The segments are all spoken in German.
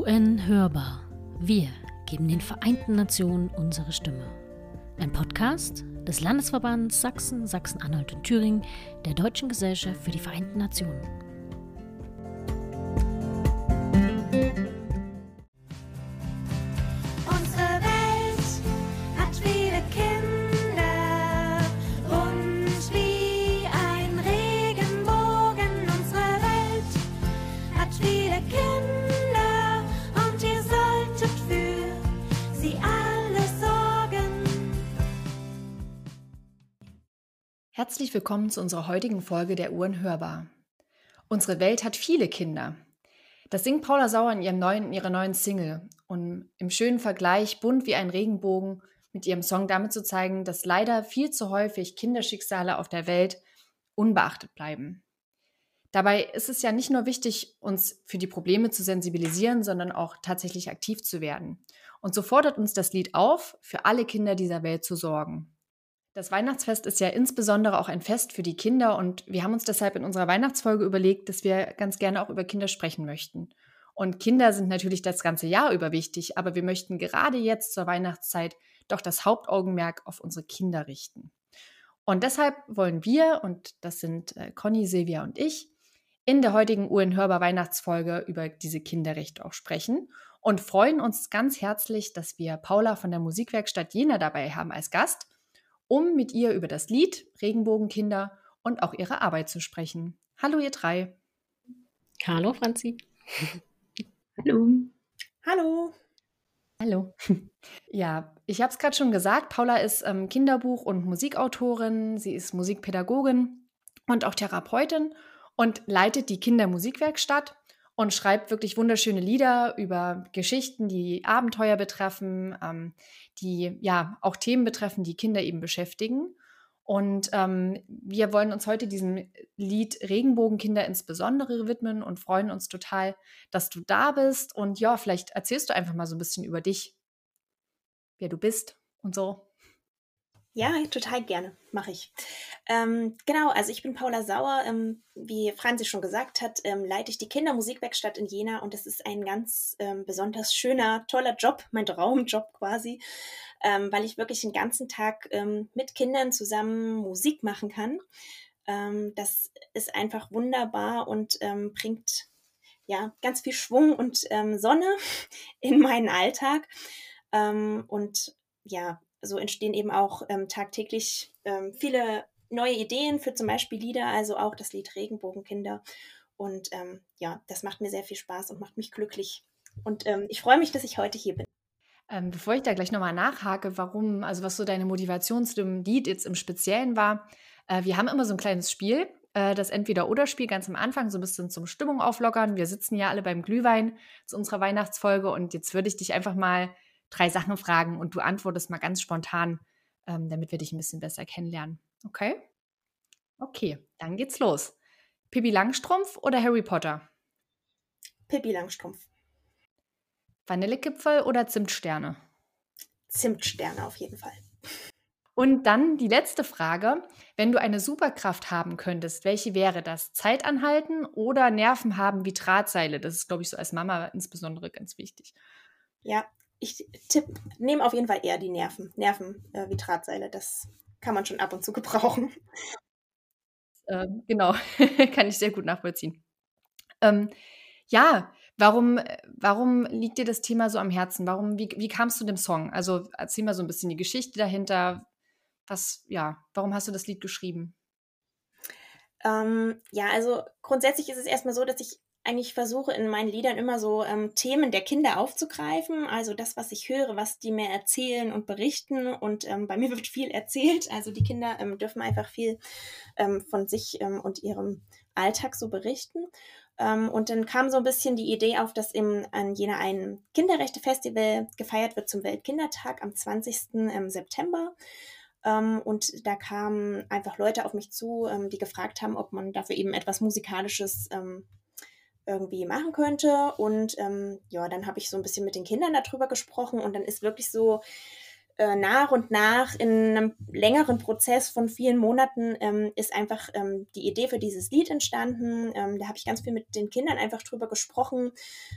UN Hörbar. Wir geben den Vereinten Nationen unsere Stimme. Ein Podcast des Landesverbands Sachsen, Sachsen-Anhalt und Thüringen der Deutschen Gesellschaft für die Vereinten Nationen. Herzlich willkommen zu unserer heutigen Folge der Uhren hörbar. Unsere Welt hat viele Kinder. Das singt Paula Sauer in, ihrem neuen, in ihrer neuen Single und im schönen Vergleich bunt wie ein Regenbogen mit ihrem Song damit zu zeigen, dass leider viel zu häufig Kinderschicksale auf der Welt unbeachtet bleiben. Dabei ist es ja nicht nur wichtig, uns für die Probleme zu sensibilisieren, sondern auch tatsächlich aktiv zu werden. Und so fordert uns das Lied auf, für alle Kinder dieser Welt zu sorgen. Das Weihnachtsfest ist ja insbesondere auch ein Fest für die Kinder und wir haben uns deshalb in unserer Weihnachtsfolge überlegt, dass wir ganz gerne auch über Kinder sprechen möchten. Und Kinder sind natürlich das ganze Jahr über wichtig, aber wir möchten gerade jetzt zur Weihnachtszeit doch das Hauptaugenmerk auf unsere Kinder richten. Und deshalb wollen wir, und das sind äh, Conny, Silvia und ich, in der heutigen UN Hörbar Weihnachtsfolge über diese Kinderrechte auch sprechen und freuen uns ganz herzlich, dass wir Paula von der Musikwerkstatt Jena dabei haben als Gast um mit ihr über das Lied Regenbogenkinder und auch ihre Arbeit zu sprechen. Hallo ihr drei. Hallo Franzi. Hallo. Hallo. Hallo. Ja, ich habe es gerade schon gesagt, Paula ist ähm, Kinderbuch- und Musikautorin, sie ist Musikpädagogin und auch Therapeutin und leitet die Kindermusikwerkstatt und schreibt wirklich wunderschöne Lieder über Geschichten, die Abenteuer betreffen, ähm, die ja auch Themen betreffen, die Kinder eben beschäftigen. Und ähm, wir wollen uns heute diesem Lied Regenbogenkinder insbesondere widmen und freuen uns total, dass du da bist. Und ja, vielleicht erzählst du einfach mal so ein bisschen über dich, wer du bist und so. Ja, total gerne, mache ich. Ähm, genau, also ich bin Paula Sauer. Ähm, wie Franzi schon gesagt hat, ähm, leite ich die Kindermusikwerkstatt in Jena und das ist ein ganz ähm, besonders schöner, toller Job, mein Traumjob quasi, ähm, weil ich wirklich den ganzen Tag ähm, mit Kindern zusammen Musik machen kann. Das ist einfach wunderbar und bringt ja ganz viel Schwung und Sonne in meinen Alltag. Und ja, so entstehen eben auch ähm, tagtäglich ähm, viele neue Ideen für zum Beispiel Lieder, also auch das Lied Regenbogenkinder. Und ähm, ja, das macht mir sehr viel Spaß und macht mich glücklich. Und ähm, ich freue mich, dass ich heute hier bin. Ähm, bevor ich da gleich nochmal nachhake, warum, also was so deine Motivation zu dem Lied jetzt im Speziellen war, äh, wir haben immer so ein kleines Spiel, äh, das Entweder-Oder-Spiel ganz am Anfang, so ein bisschen zum Stimmung auflockern. Wir sitzen ja alle beim Glühwein zu unserer Weihnachtsfolge und jetzt würde ich dich einfach mal drei Sachen fragen und du antwortest mal ganz spontan, ähm, damit wir dich ein bisschen besser kennenlernen. Okay? Okay, dann geht's los. Pippi Langstrumpf oder Harry Potter? Pippi Langstrumpf. Vanillekipferl oder Zimtsterne? Zimtsterne auf jeden Fall. Und dann die letzte Frage. Wenn du eine Superkraft haben könntest, welche wäre das? Zeit anhalten oder Nerven haben wie Drahtseile? Das ist, glaube ich, so als Mama insbesondere ganz wichtig. Ja, ich tipp, nehme auf jeden Fall eher die Nerven. Nerven äh, wie Drahtseile, das kann man schon ab und zu gebrauchen. Ähm, genau, kann ich sehr gut nachvollziehen. Ähm, ja, warum, warum liegt dir das Thema so am Herzen? Warum, wie, wie kamst du dem Song? Also erzähl mal so ein bisschen die Geschichte dahinter. Was, ja, warum hast du das Lied geschrieben? Ähm, ja, also grundsätzlich ist es erstmal so, dass ich eigentlich versuche in meinen Liedern immer so ähm, Themen der Kinder aufzugreifen. Also das, was ich höre, was die mir erzählen und berichten. Und ähm, bei mir wird viel erzählt. Also die Kinder ähm, dürfen einfach viel ähm, von sich ähm, und ihrem Alltag so berichten. Ähm, und dann kam so ein bisschen die Idee auf, dass im, an jener ein Kinderrechte-Festival gefeiert wird zum Weltkindertag am 20. ähm, September. Ähm, und da kamen einfach Leute auf mich zu, ähm, die gefragt haben, ob man dafür eben etwas Musikalisches ähm, irgendwie machen könnte. Und ähm, ja, dann habe ich so ein bisschen mit den Kindern darüber gesprochen und dann ist wirklich so äh, nach und nach in einem längeren Prozess von vielen Monaten ähm, ist einfach ähm, die Idee für dieses Lied entstanden. Ähm, da habe ich ganz viel mit den Kindern einfach drüber gesprochen,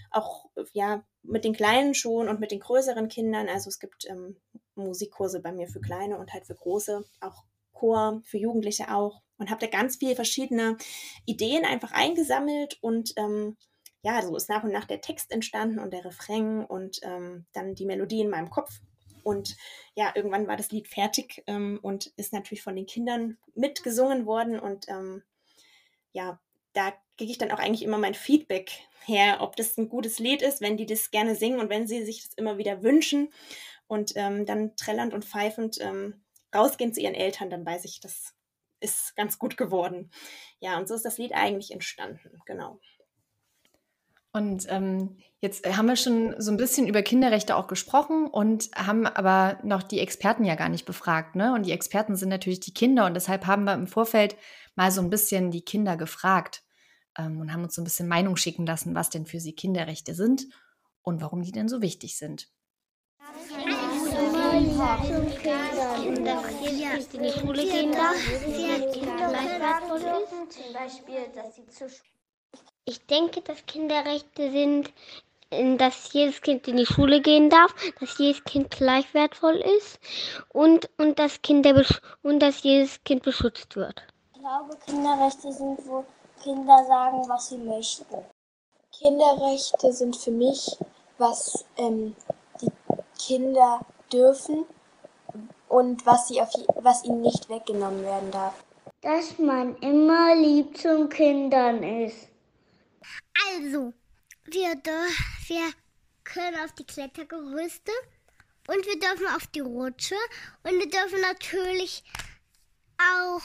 auch ja mit den Kleinen schon und mit den größeren Kindern. Also es gibt ähm, Musikkurse bei mir für Kleine und halt für Große, auch Chor für Jugendliche auch und habe da ganz viele verschiedene Ideen einfach eingesammelt und ähm, ja, so ist nach und nach der Text entstanden und der Refrain und ähm, dann die Melodie in meinem Kopf. Und ja, irgendwann war das Lied fertig ähm, und ist natürlich von den Kindern mitgesungen worden. Und ähm, ja, da kriege ich dann auch eigentlich immer mein Feedback her, ob das ein gutes Lied ist, wenn die das gerne singen und wenn sie sich das immer wieder wünschen. Und ähm, dann trällernd und pfeifend ähm, rausgehen zu ihren Eltern, dann weiß ich, das ist ganz gut geworden. Ja, und so ist das Lied eigentlich entstanden, genau. Und ähm, jetzt haben wir schon so ein bisschen über Kinderrechte auch gesprochen und haben aber noch die Experten ja gar nicht befragt. Ne? Und die Experten sind natürlich die Kinder und deshalb haben wir im Vorfeld mal so ein bisschen die Kinder gefragt ähm, und haben uns so ein bisschen Meinung schicken lassen, was denn für sie Kinderrechte sind und warum die denn so wichtig sind. Ich denke, dass Kinderrechte sind, dass jedes Kind in die Schule gehen darf, dass jedes Kind gleich wertvoll ist und, und, dass, Kinder und dass jedes Kind beschützt wird. Ich glaube, Kinderrechte sind, wo Kinder sagen, was sie möchten. Kinderrechte sind für mich, was ähm, die Kinder dürfen und was, sie auf, was ihnen nicht weggenommen werden darf. Dass man immer lieb zu Kindern ist. Also, wir, wir können auf die Klettergerüste und wir dürfen auf die Rutsche und wir dürfen natürlich auch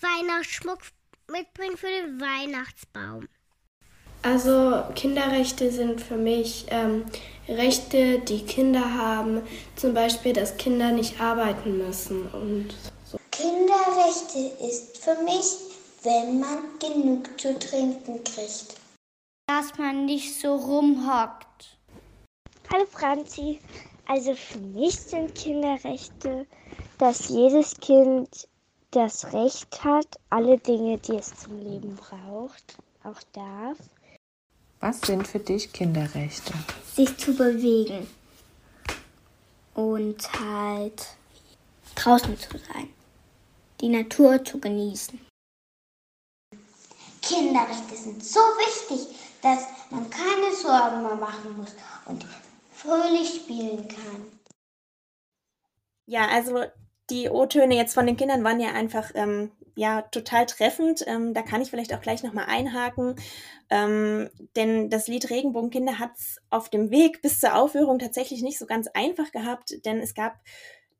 Weihnachtsschmuck mitbringen für den Weihnachtsbaum. Also Kinderrechte sind für mich ähm, Rechte, die Kinder haben, zum Beispiel, dass Kinder nicht arbeiten müssen und so. Kinderrechte ist für mich, wenn man genug zu trinken kriegt dass man nicht so rumhockt. Hallo Franzi. Also für mich sind Kinderrechte, dass jedes Kind das Recht hat, alle Dinge, die es zum Leben braucht, auch darf. Was sind für dich Kinderrechte? Sich zu bewegen und halt draußen zu sein, die Natur zu genießen. Kinderrechte sind so wichtig, dass man keine Sorgen mehr machen muss und fröhlich spielen kann. Ja, also die O-Töne jetzt von den Kindern waren ja einfach ähm, ja total treffend. Ähm, da kann ich vielleicht auch gleich nochmal einhaken. Ähm, denn das Lied Regenbogenkinder hat es auf dem Weg bis zur Aufführung tatsächlich nicht so ganz einfach gehabt, denn es gab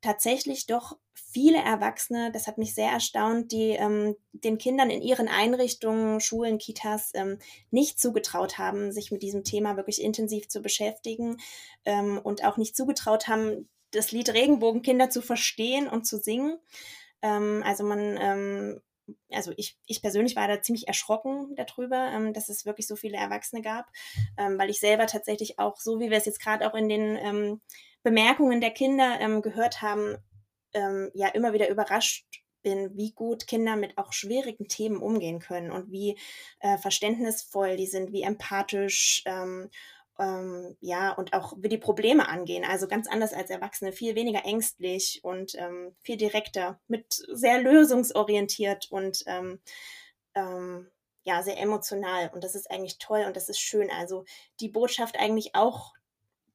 tatsächlich doch viele Erwachsene, das hat mich sehr erstaunt, die ähm, den Kindern in ihren Einrichtungen, Schulen, Kitas ähm, nicht zugetraut haben, sich mit diesem Thema wirklich intensiv zu beschäftigen ähm, und auch nicht zugetraut haben, das Lied Regenbogenkinder zu verstehen und zu singen. Ähm, also man ähm, also ich, ich persönlich war da ziemlich erschrocken darüber, ähm, dass es wirklich so viele Erwachsene gab, ähm, weil ich selber tatsächlich auch, so wie wir es jetzt gerade auch in den ähm, Bemerkungen der Kinder ähm, gehört haben, ja immer wieder überrascht bin, wie gut Kinder mit auch schwierigen Themen umgehen können und wie äh, verständnisvoll die sind, wie empathisch ähm, ähm, ja, und auch wie die Probleme angehen. Also ganz anders als Erwachsene, viel weniger ängstlich und ähm, viel direkter, mit sehr lösungsorientiert und ähm, ähm, ja, sehr emotional. Und das ist eigentlich toll und das ist schön. Also die Botschaft eigentlich auch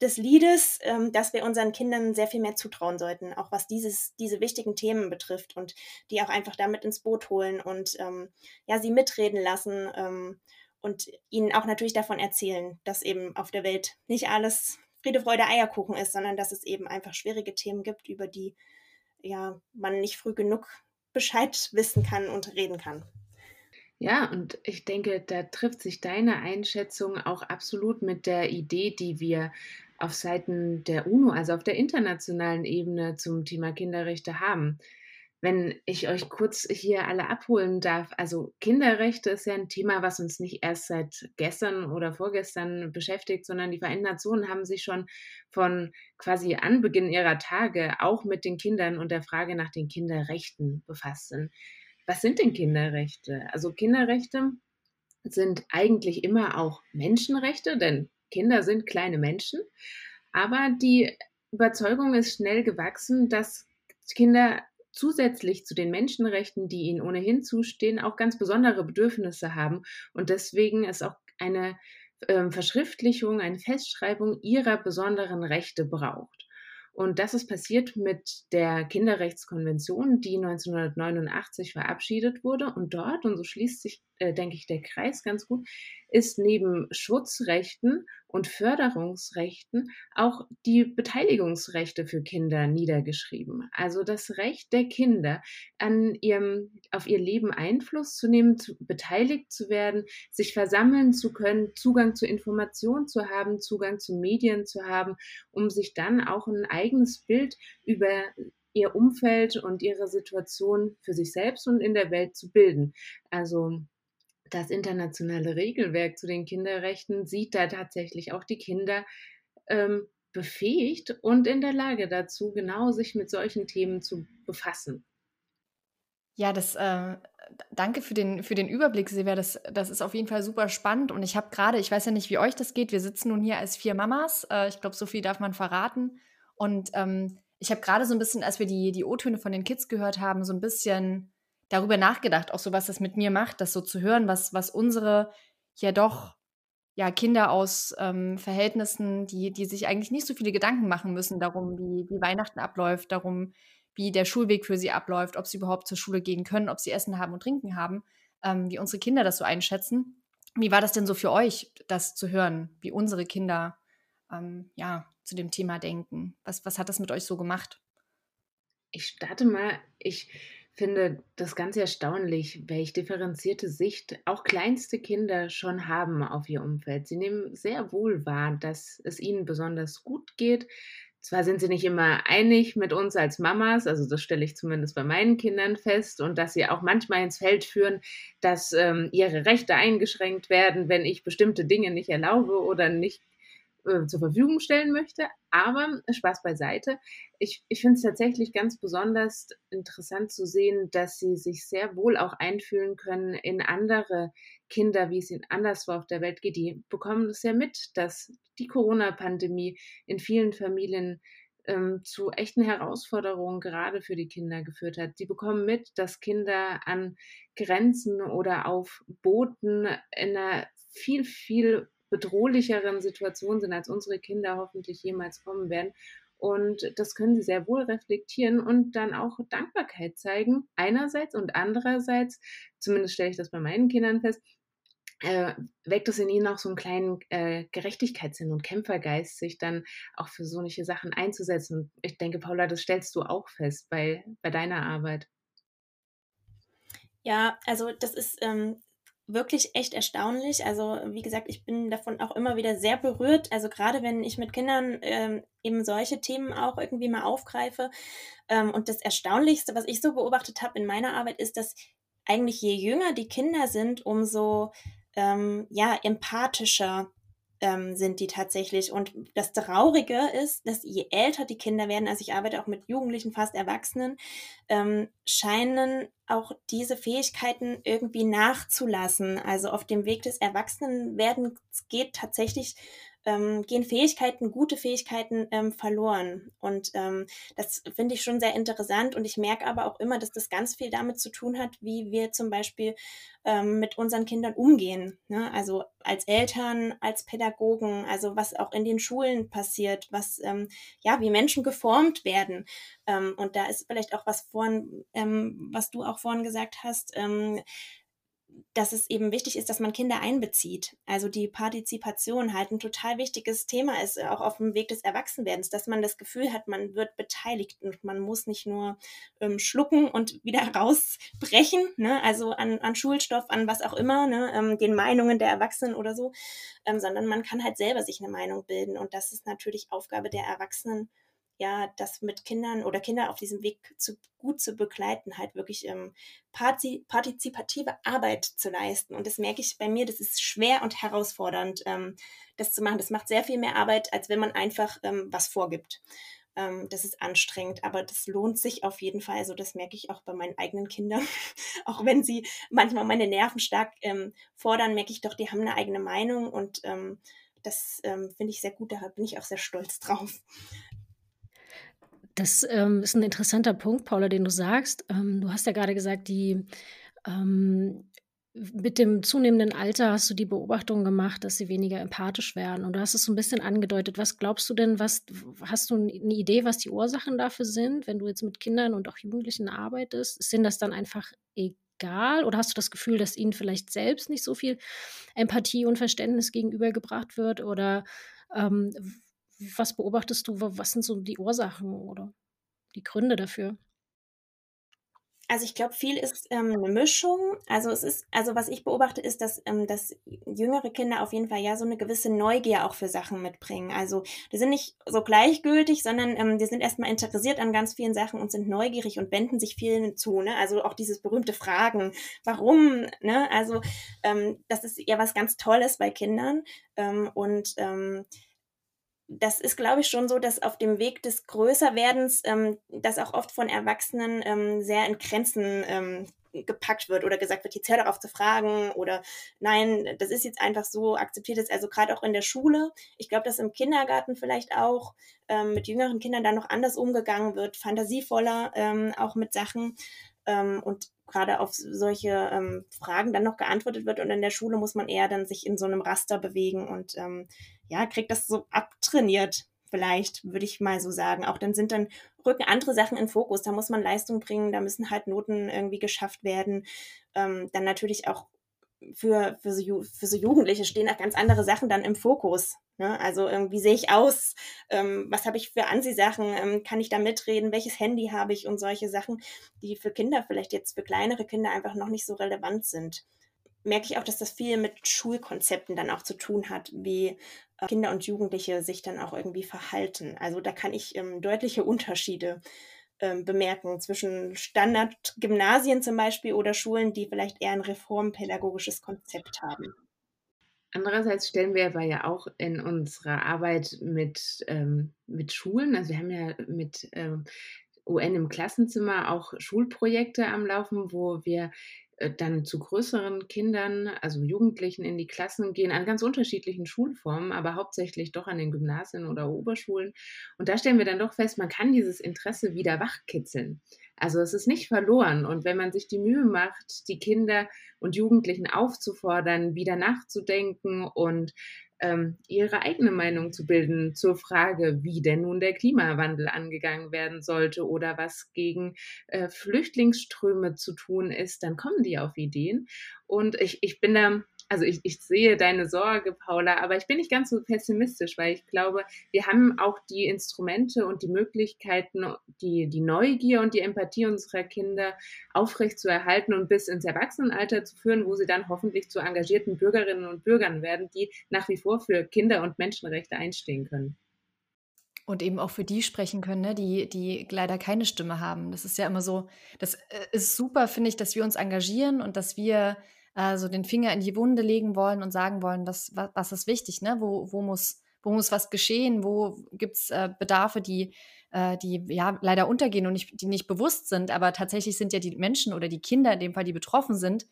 des Liedes, ähm, dass wir unseren Kindern sehr viel mehr zutrauen sollten, auch was dieses, diese wichtigen Themen betrifft und die auch einfach damit ins Boot holen und ähm, ja, sie mitreden lassen ähm, und ihnen auch natürlich davon erzählen, dass eben auf der Welt nicht alles Friede, Freude, Eierkuchen ist, sondern dass es eben einfach schwierige Themen gibt, über die ja man nicht früh genug Bescheid wissen kann und reden kann. Ja, und ich denke, da trifft sich deine Einschätzung auch absolut mit der Idee, die wir auf Seiten der UNO, also auf der internationalen Ebene zum Thema Kinderrechte haben. Wenn ich euch kurz hier alle abholen darf, also Kinderrechte ist ja ein Thema, was uns nicht erst seit gestern oder vorgestern beschäftigt, sondern die Vereinten Nationen haben sich schon von quasi Anbeginn ihrer Tage auch mit den Kindern und der Frage nach den Kinderrechten befasst. Was sind denn Kinderrechte? Also Kinderrechte sind eigentlich immer auch Menschenrechte, denn Kinder sind kleine Menschen. Aber die Überzeugung ist schnell gewachsen, dass Kinder zusätzlich zu den Menschenrechten, die ihnen ohnehin zustehen, auch ganz besondere Bedürfnisse haben und deswegen es auch eine äh, Verschriftlichung, eine Festschreibung ihrer besonderen Rechte braucht. Und das ist passiert mit der Kinderrechtskonvention, die 1989 verabschiedet wurde. Und dort, und so schließt sich, äh, denke ich, der Kreis ganz gut, ist neben Schutzrechten und Förderungsrechten auch die Beteiligungsrechte für Kinder niedergeschrieben. Also das Recht der Kinder, an ihrem, auf ihr Leben Einfluss zu nehmen, zu, beteiligt zu werden, sich versammeln zu können, Zugang zu Informationen zu haben, Zugang zu Medien zu haben, um sich dann auch ein eigenes Bild über ihr Umfeld und ihre Situation für sich selbst und in der Welt zu bilden. Also das internationale Regelwerk zu den Kinderrechten sieht da tatsächlich auch die Kinder ähm, befähigt und in der Lage dazu, genau sich mit solchen Themen zu befassen. Ja, das äh, danke für den, für den Überblick, Silvia. Das, das ist auf jeden Fall super spannend. Und ich habe gerade, ich weiß ja nicht, wie euch das geht. Wir sitzen nun hier als vier Mamas. Äh, ich glaube, so viel darf man verraten. Und ähm, ich habe gerade so ein bisschen, als wir die, die O-Töne von den Kids gehört haben, so ein bisschen darüber nachgedacht, auch so was das mit mir macht, das so zu hören, was, was unsere ja doch ja Kinder aus ähm, Verhältnissen, die, die sich eigentlich nicht so viele Gedanken machen müssen darum, wie, wie Weihnachten abläuft, darum, wie der Schulweg für sie abläuft, ob sie überhaupt zur Schule gehen können, ob sie Essen haben und Trinken haben, ähm, wie unsere Kinder das so einschätzen. Wie war das denn so für euch, das zu hören, wie unsere Kinder ähm, ja zu dem Thema denken? Was, was hat das mit euch so gemacht? Ich starte mal, ich finde das ganz erstaunlich, welche differenzierte Sicht auch kleinste Kinder schon haben auf ihr Umfeld. Sie nehmen sehr wohl wahr, dass es ihnen besonders gut geht. Zwar sind sie nicht immer einig mit uns als Mamas, also das stelle ich zumindest bei meinen Kindern fest, und dass sie auch manchmal ins Feld führen, dass ähm, ihre Rechte eingeschränkt werden, wenn ich bestimmte Dinge nicht erlaube oder nicht äh, zur Verfügung stellen möchte. Aber Spaß beiseite. Ich, ich finde es tatsächlich ganz besonders interessant zu sehen, dass sie sich sehr wohl auch einfühlen können in andere Kinder, wie es ihnen anderswo auf der Welt geht. Die bekommen es ja mit, dass die Corona-Pandemie in vielen Familien ähm, zu echten Herausforderungen gerade für die Kinder geführt hat. Die bekommen mit, dass Kinder an Grenzen oder auf Booten in einer viel, viel bedrohlicheren Situationen sind, als unsere Kinder hoffentlich jemals kommen werden. Und das können sie sehr wohl reflektieren und dann auch Dankbarkeit zeigen, einerseits und andererseits, zumindest stelle ich das bei meinen Kindern fest, äh, weckt es in ihnen auch so einen kleinen äh, Gerechtigkeitssinn und Kämpfergeist, sich dann auch für solche Sachen einzusetzen. Und ich denke, Paula, das stellst du auch fest bei, bei deiner Arbeit. Ja, also das ist ähm, wirklich echt erstaunlich. Also wie gesagt, ich bin davon auch immer wieder sehr berührt. Also gerade wenn ich mit Kindern ähm, eben solche Themen auch irgendwie mal aufgreife. Ähm, und das Erstaunlichste, was ich so beobachtet habe in meiner Arbeit, ist, dass eigentlich je jünger die Kinder sind, umso ähm, ja empathischer ähm, sind die tatsächlich. Und das Traurige ist, dass je älter die Kinder werden, also ich arbeite auch mit Jugendlichen, fast Erwachsenen, ähm, scheinen auch diese Fähigkeiten irgendwie nachzulassen. Also auf dem Weg des Erwachsenenwerdens geht tatsächlich ähm, gehen Fähigkeiten, gute Fähigkeiten ähm, verloren. Und ähm, das finde ich schon sehr interessant. Und ich merke aber auch immer, dass das ganz viel damit zu tun hat, wie wir zum Beispiel ähm, mit unseren Kindern umgehen. Ne? Also als Eltern, als Pädagogen, also was auch in den Schulen passiert, was, ähm, ja, wie Menschen geformt werden. Ähm, und da ist vielleicht auch was vorhin, ähm, was du auch vorhin gesagt hast, ähm, dass es eben wichtig ist, dass man Kinder einbezieht. Also die Partizipation halt ein total wichtiges Thema ist, auch auf dem Weg des Erwachsenwerdens, dass man das Gefühl hat, man wird beteiligt und man muss nicht nur ähm, schlucken und wieder rausbrechen, ne? also an, an Schulstoff, an was auch immer, ne? ähm, den Meinungen der Erwachsenen oder so, ähm, sondern man kann halt selber sich eine Meinung bilden und das ist natürlich Aufgabe der Erwachsenen, ja, das mit Kindern oder Kinder auf diesem Weg zu, gut zu begleiten, halt wirklich ähm, partizipative Arbeit zu leisten. Und das merke ich bei mir, das ist schwer und herausfordernd, ähm, das zu machen. Das macht sehr viel mehr Arbeit, als wenn man einfach ähm, was vorgibt. Ähm, das ist anstrengend, aber das lohnt sich auf jeden Fall. Also das merke ich auch bei meinen eigenen Kindern. auch wenn sie manchmal meine Nerven stark ähm, fordern, merke ich doch, die haben eine eigene Meinung und ähm, das ähm, finde ich sehr gut. Da bin ich auch sehr stolz drauf. Das ähm, ist ein interessanter Punkt, Paula, den du sagst. Ähm, du hast ja gerade gesagt, die ähm, mit dem zunehmenden Alter hast du die Beobachtung gemacht, dass sie weniger empathisch werden. Und du hast es so ein bisschen angedeutet. Was glaubst du denn, was hast du eine Idee, was die Ursachen dafür sind, wenn du jetzt mit Kindern und auch Jugendlichen arbeitest? Sind das dann einfach egal? Oder hast du das Gefühl, dass ihnen vielleicht selbst nicht so viel Empathie und Verständnis gegenübergebracht wird? Oder ähm, was beobachtest du? Was sind so die Ursachen oder die Gründe dafür? Also ich glaube, viel ist ähm, eine Mischung. Also es ist, also was ich beobachte, ist, dass, ähm, dass jüngere Kinder auf jeden Fall ja so eine gewisse Neugier auch für Sachen mitbringen. Also die sind nicht so gleichgültig, sondern ähm, die sind erstmal interessiert an ganz vielen Sachen und sind neugierig und wenden sich vielen zu. Ne? Also auch dieses berühmte Fragen, warum? Ne? Also ähm, das ist ja was ganz Tolles bei Kindern. Ähm, und ähm, das ist, glaube ich, schon so, dass auf dem Weg des Größerwerdens ähm, das auch oft von Erwachsenen ähm, sehr in Grenzen ähm, gepackt wird oder gesagt wird, jetzt hör darauf zu fragen oder nein, das ist jetzt einfach so, akzeptiert es. Also gerade auch in der Schule. Ich glaube, dass im Kindergarten vielleicht auch ähm, mit jüngeren Kindern dann noch anders umgegangen wird, fantasievoller ähm, auch mit Sachen. Ähm, und gerade auf solche ähm, Fragen dann noch geantwortet wird. Und in der Schule muss man eher dann sich in so einem Raster bewegen und ähm, ja, kriegt das so abtrainiert, vielleicht, würde ich mal so sagen. Auch dann sind dann, rücken andere Sachen in Fokus. Da muss man Leistung bringen, da müssen halt Noten irgendwie geschafft werden. Ähm, dann natürlich auch für, für, so, für so Jugendliche stehen auch ganz andere Sachen dann im Fokus. Ne? Also wie sehe ich aus? Ähm, was habe ich für Ansisachen? Ähm, kann ich da mitreden? Welches Handy habe ich? Und solche Sachen, die für Kinder vielleicht jetzt für kleinere Kinder einfach noch nicht so relevant sind. Merke ich auch, dass das viel mit Schulkonzepten dann auch zu tun hat, wie äh, Kinder und Jugendliche sich dann auch irgendwie verhalten. Also da kann ich ähm, deutliche Unterschiede ähm, bemerken zwischen Standardgymnasien zum Beispiel oder Schulen, die vielleicht eher ein reformpädagogisches Konzept haben. Andererseits stellen wir aber ja auch in unserer Arbeit mit, ähm, mit Schulen, also wir haben ja mit ähm, UN im Klassenzimmer auch Schulprojekte am Laufen, wo wir dann zu größeren Kindern, also Jugendlichen in die Klassen gehen, an ganz unterschiedlichen Schulformen, aber hauptsächlich doch an den Gymnasien oder Oberschulen. Und da stellen wir dann doch fest, man kann dieses Interesse wieder wachkitzeln. Also es ist nicht verloren. Und wenn man sich die Mühe macht, die Kinder und Jugendlichen aufzufordern, wieder nachzudenken und ähm, ihre eigene Meinung zu bilden zur Frage, wie denn nun der Klimawandel angegangen werden sollte oder was gegen äh, Flüchtlingsströme zu tun ist, dann kommen die auf Ideen. Und ich, ich bin da also ich, ich sehe deine Sorge, Paula, aber ich bin nicht ganz so pessimistisch, weil ich glaube, wir haben auch die Instrumente und die Möglichkeiten, die, die Neugier und die Empathie unserer Kinder aufrecht zu erhalten und bis ins Erwachsenenalter zu führen, wo sie dann hoffentlich zu engagierten Bürgerinnen und Bürgern werden, die nach wie vor für Kinder- und Menschenrechte einstehen können. Und eben auch für die sprechen können, ne, die, die leider keine Stimme haben. Das ist ja immer so, das äh, ist super, finde ich, dass wir uns engagieren und dass wir äh, so den Finger in die Wunde legen wollen und sagen wollen, was, was, was ist wichtig, ne? wo, wo, muss, wo muss was geschehen, wo gibt es äh, Bedarfe, die, äh, die ja leider untergehen und nicht, die nicht bewusst sind. Aber tatsächlich sind ja die Menschen oder die Kinder, in dem Fall, die betroffen sind,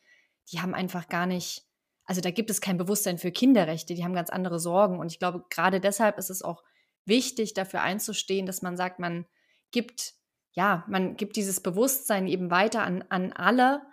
die haben einfach gar nicht, also da gibt es kein Bewusstsein für Kinderrechte, die haben ganz andere Sorgen. Und ich glaube, gerade deshalb ist es auch wichtig, dafür einzustehen, dass man sagt, man gibt, ja, man gibt dieses Bewusstsein eben weiter an, an alle